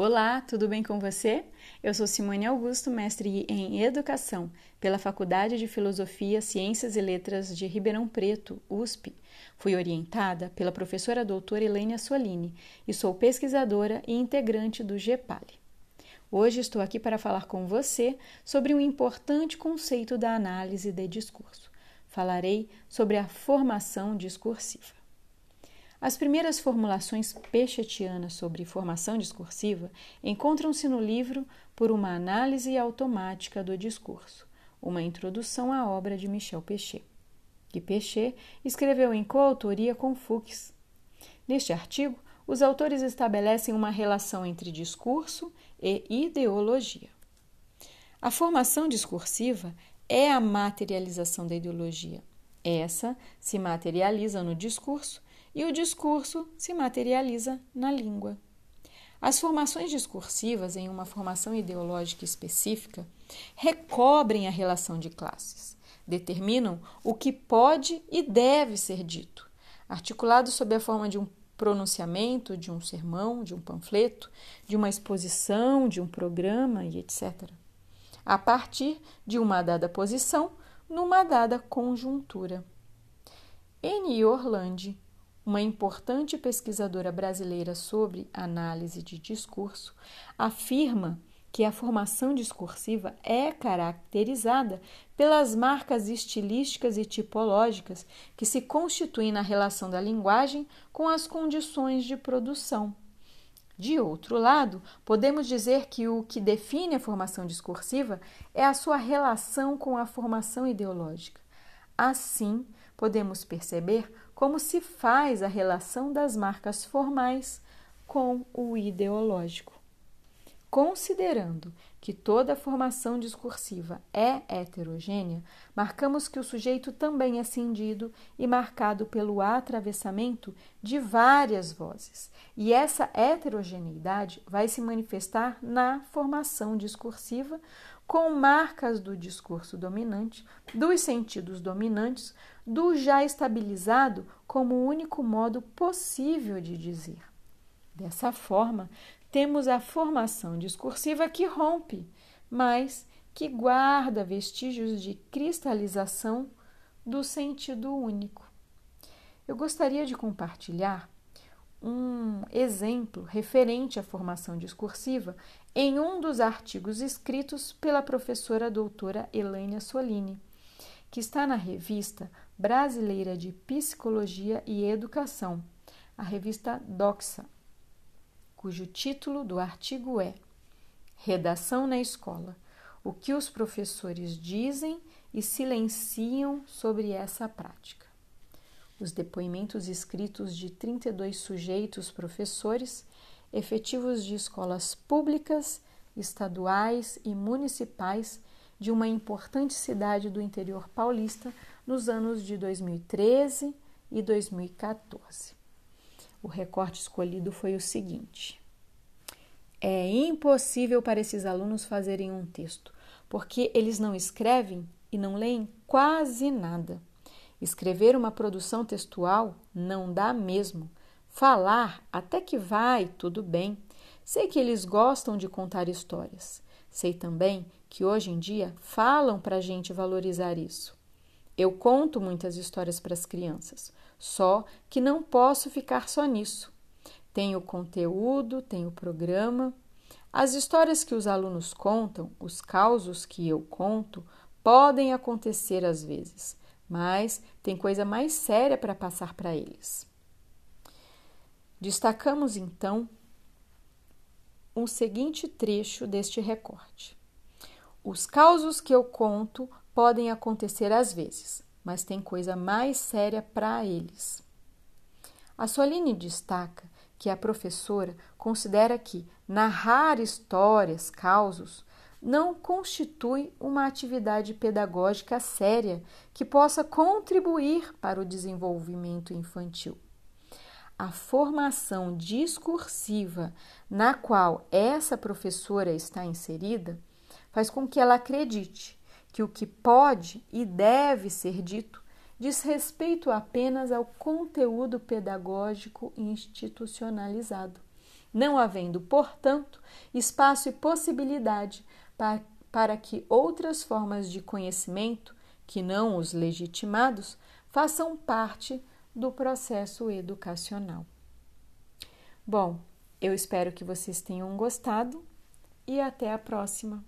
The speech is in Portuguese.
Olá, tudo bem com você? Eu sou Simone Augusto, mestre em Educação pela Faculdade de Filosofia, Ciências e Letras de Ribeirão Preto, USP. Fui orientada pela professora doutora Helene Assolini e sou pesquisadora e integrante do GEPALI. Hoje estou aqui para falar com você sobre um importante conceito da análise de discurso. Falarei sobre a formação discursiva. As primeiras formulações pechetianas sobre formação discursiva encontram-se no livro Por uma Análise Automática do Discurso, uma introdução à obra de Michel Pechet, que Pechet escreveu em coautoria com Fuchs. Neste artigo, os autores estabelecem uma relação entre discurso e ideologia. A formação discursiva é a materialização da ideologia. Essa se materializa no discurso e o discurso se materializa na língua. As formações discursivas, em uma formação ideológica específica, recobrem a relação de classes, determinam o que pode e deve ser dito, articulado sob a forma de um pronunciamento, de um sermão, de um panfleto, de uma exposição, de um programa e etc. A partir de uma dada posição, numa dada conjuntura. N. Orlandi uma importante pesquisadora brasileira sobre análise de discurso, afirma que a formação discursiva é caracterizada pelas marcas estilísticas e tipológicas que se constituem na relação da linguagem com as condições de produção. De outro lado, podemos dizer que o que define a formação discursiva é a sua relação com a formação ideológica. Assim, podemos perceber como se faz a relação das marcas formais com o ideológico. Considerando que toda formação discursiva é heterogênea, marcamos que o sujeito também é cindido e marcado pelo atravessamento de várias vozes, e essa heterogeneidade vai se manifestar na formação discursiva com marcas do discurso dominante, dos sentidos dominantes, do já estabilizado como o único modo possível de dizer. Dessa forma, temos a formação discursiva que rompe, mas que guarda vestígios de cristalização do sentido único. Eu gostaria de compartilhar um exemplo referente à formação discursiva em um dos artigos escritos pela professora doutora Elaine Solini, que está na revista Brasileira de Psicologia e Educação, a revista Doxa, cujo título do artigo é Redação na Escola: O que os professores dizem e silenciam sobre essa prática os depoimentos escritos de 32 sujeitos professores efetivos de escolas públicas, estaduais e municipais de uma importante cidade do interior paulista nos anos de 2013 e 2014. O recorte escolhido foi o seguinte: É impossível para esses alunos fazerem um texto, porque eles não escrevem e não leem quase nada. Escrever uma produção textual não dá mesmo. Falar até que vai, tudo bem. Sei que eles gostam de contar histórias. Sei também que hoje em dia falam para a gente valorizar isso. Eu conto muitas histórias para as crianças, só que não posso ficar só nisso. Tenho conteúdo, tenho programa. As histórias que os alunos contam, os causos que eu conto, podem acontecer às vezes, mas tem coisa mais séria para passar para eles. Destacamos então o seguinte trecho deste recorte. Os causos que eu conto podem acontecer às vezes, mas tem coisa mais séria para eles. A Soline destaca que a professora considera que narrar histórias, causos, não constitui uma atividade pedagógica séria que possa contribuir para o desenvolvimento infantil. A formação discursiva na qual essa professora está inserida faz com que ela acredite que o que pode e deve ser dito diz respeito apenas ao conteúdo pedagógico institucionalizado não havendo, portanto, espaço e possibilidade para, que outras formas de conhecimento, que não os legitimados, façam parte do processo educacional. Bom, eu espero que vocês tenham gostado e até a próxima.